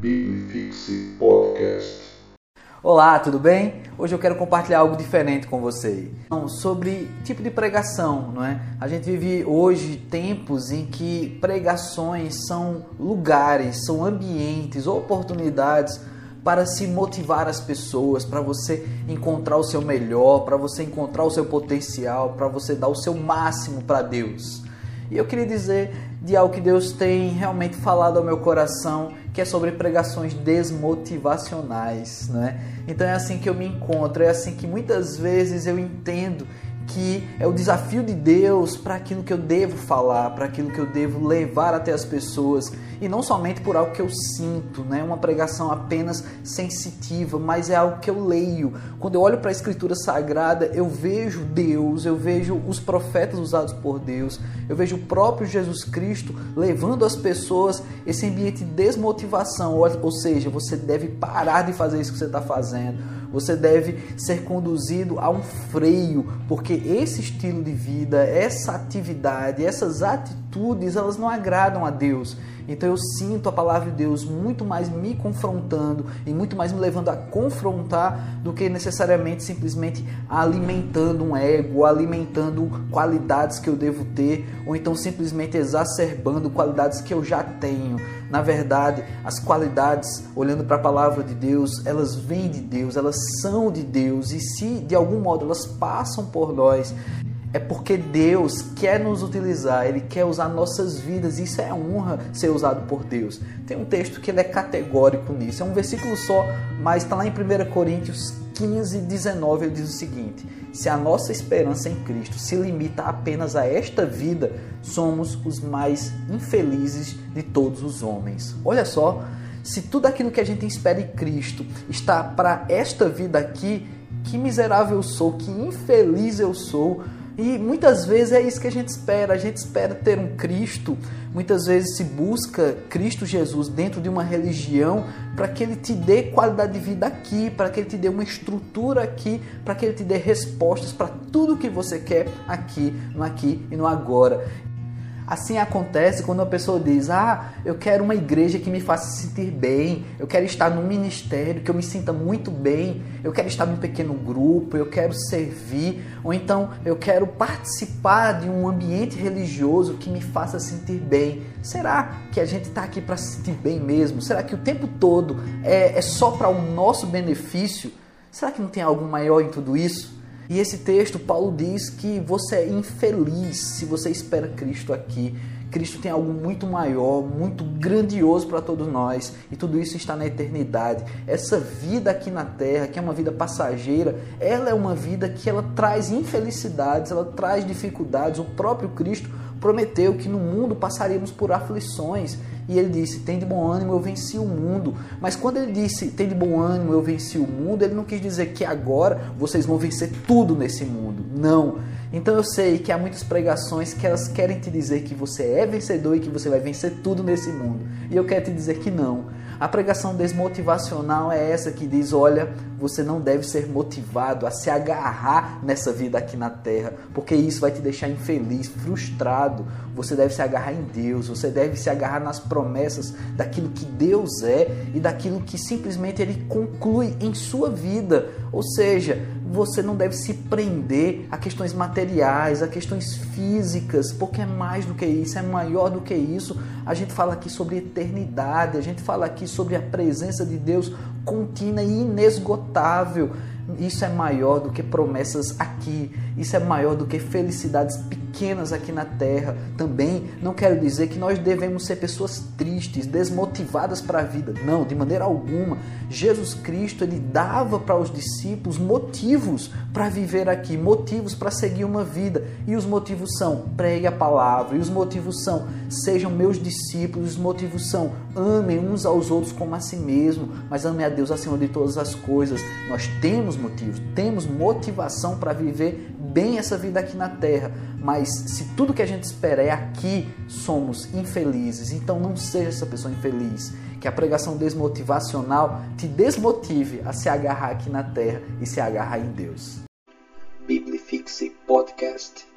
Bibifixe Podcast. Olá, tudo bem? Hoje eu quero compartilhar algo diferente com você. Sobre tipo de pregação, não é? A gente vive hoje tempos em que pregações são lugares, são ambientes, oportunidades para se motivar as pessoas, para você encontrar o seu melhor, para você encontrar o seu potencial, para você dar o seu máximo para Deus. E eu queria dizer de algo que Deus tem realmente falado ao meu coração, que é sobre pregações desmotivacionais, né? Então é assim que eu me encontro, é assim que muitas vezes eu entendo que é o desafio de Deus para aquilo que eu devo falar, para aquilo que eu devo levar até as pessoas e não somente por algo que eu sinto, né? Uma pregação apenas sensitiva, mas é algo que eu leio. Quando eu olho para a Escritura Sagrada, eu vejo Deus, eu vejo os profetas usados por Deus, eu vejo o próprio Jesus Cristo levando as pessoas esse ambiente de desmotivação, ou seja, você deve parar de fazer isso que você está fazendo você deve ser conduzido a um freio, porque esse estilo de vida, essa atividade, essas atitudes, elas não agradam a Deus. Então eu sinto a palavra de Deus muito mais me confrontando e muito mais me levando a confrontar do que necessariamente simplesmente alimentando um ego, alimentando qualidades que eu devo ter, ou então simplesmente exacerbando qualidades que eu já tenho. Na verdade, as qualidades, olhando para a palavra de Deus, elas vêm de Deus, elas são de Deus, e se de algum modo elas passam por nós, é porque Deus quer nos utilizar, Ele quer usar nossas vidas, isso é honra ser usado por Deus. Tem um texto que ele é categórico nisso, é um versículo só, mas está lá em 1 Coríntios 15, 19, ele diz o seguinte: Se a nossa esperança em Cristo se limita apenas a esta vida, somos os mais infelizes de todos os homens. Olha só, se tudo aquilo que a gente espera em Cristo está para esta vida aqui, que miserável eu sou, que infeliz eu sou e muitas vezes é isso que a gente espera. A gente espera ter um Cristo. Muitas vezes se busca Cristo Jesus dentro de uma religião para que ele te dê qualidade de vida aqui, para que ele te dê uma estrutura aqui, para que ele te dê respostas para tudo que você quer aqui, no aqui e no agora. Assim acontece quando uma pessoa diz: Ah, eu quero uma igreja que me faça sentir bem, eu quero estar num ministério que eu me sinta muito bem, eu quero estar num pequeno grupo, eu quero servir, ou então eu quero participar de um ambiente religioso que me faça sentir bem. Será que a gente está aqui para se sentir bem mesmo? Será que o tempo todo é, é só para o nosso benefício? Será que não tem algo maior em tudo isso? E esse texto, Paulo diz que você é infeliz se você espera Cristo aqui. Cristo tem algo muito maior, muito grandioso para todos nós, e tudo isso está na eternidade. Essa vida aqui na terra, que é uma vida passageira, ela é uma vida que ela traz infelicidades, ela traz dificuldades. O próprio Cristo prometeu que no mundo passaríamos por aflições. E ele disse: Tem de bom ânimo, eu venci o mundo. Mas quando ele disse: Tem de bom ânimo, eu venci o mundo, ele não quis dizer que agora vocês vão vencer tudo nesse mundo. Não. Então eu sei que há muitas pregações que elas querem te dizer que você é vencedor e que você vai vencer tudo nesse mundo. E eu quero te dizer que não. A pregação desmotivacional é essa que diz: olha, você não deve ser motivado a se agarrar nessa vida aqui na terra, porque isso vai te deixar infeliz, frustrado. Você deve se agarrar em Deus, você deve se agarrar nas promessas daquilo que Deus é e daquilo que simplesmente Ele conclui em sua vida. Ou seja, você não deve se prender a questões materiais, a questões físicas, porque é mais do que isso, é maior do que isso. A gente fala aqui sobre eternidade, a gente fala aqui sobre a presença de Deus contínua e inesgotável. Isso é maior do que promessas aqui, isso é maior do que felicidades pequenas aqui na terra. Também não quero dizer que nós devemos ser pessoas tristes, desmotivadas para a vida. Não, de maneira alguma. Jesus Cristo ele dava para os discípulos motivos para viver aqui, motivos para seguir uma vida. E os motivos são: pregue a palavra, e os motivos são: sejam meus discípulos, os motivos são: amem uns aos outros como a si mesmo, mas amem a Deus acima de todas as coisas. Nós temos motivos, temos motivação para viver bem essa vida aqui na terra, mas se tudo que a gente espera é aqui, somos infelizes. Então não seja essa pessoa infeliz. Que a pregação desmotivacional te desmotive a se agarrar aqui na terra e se agarrar em Deus. Biblifixe Podcast.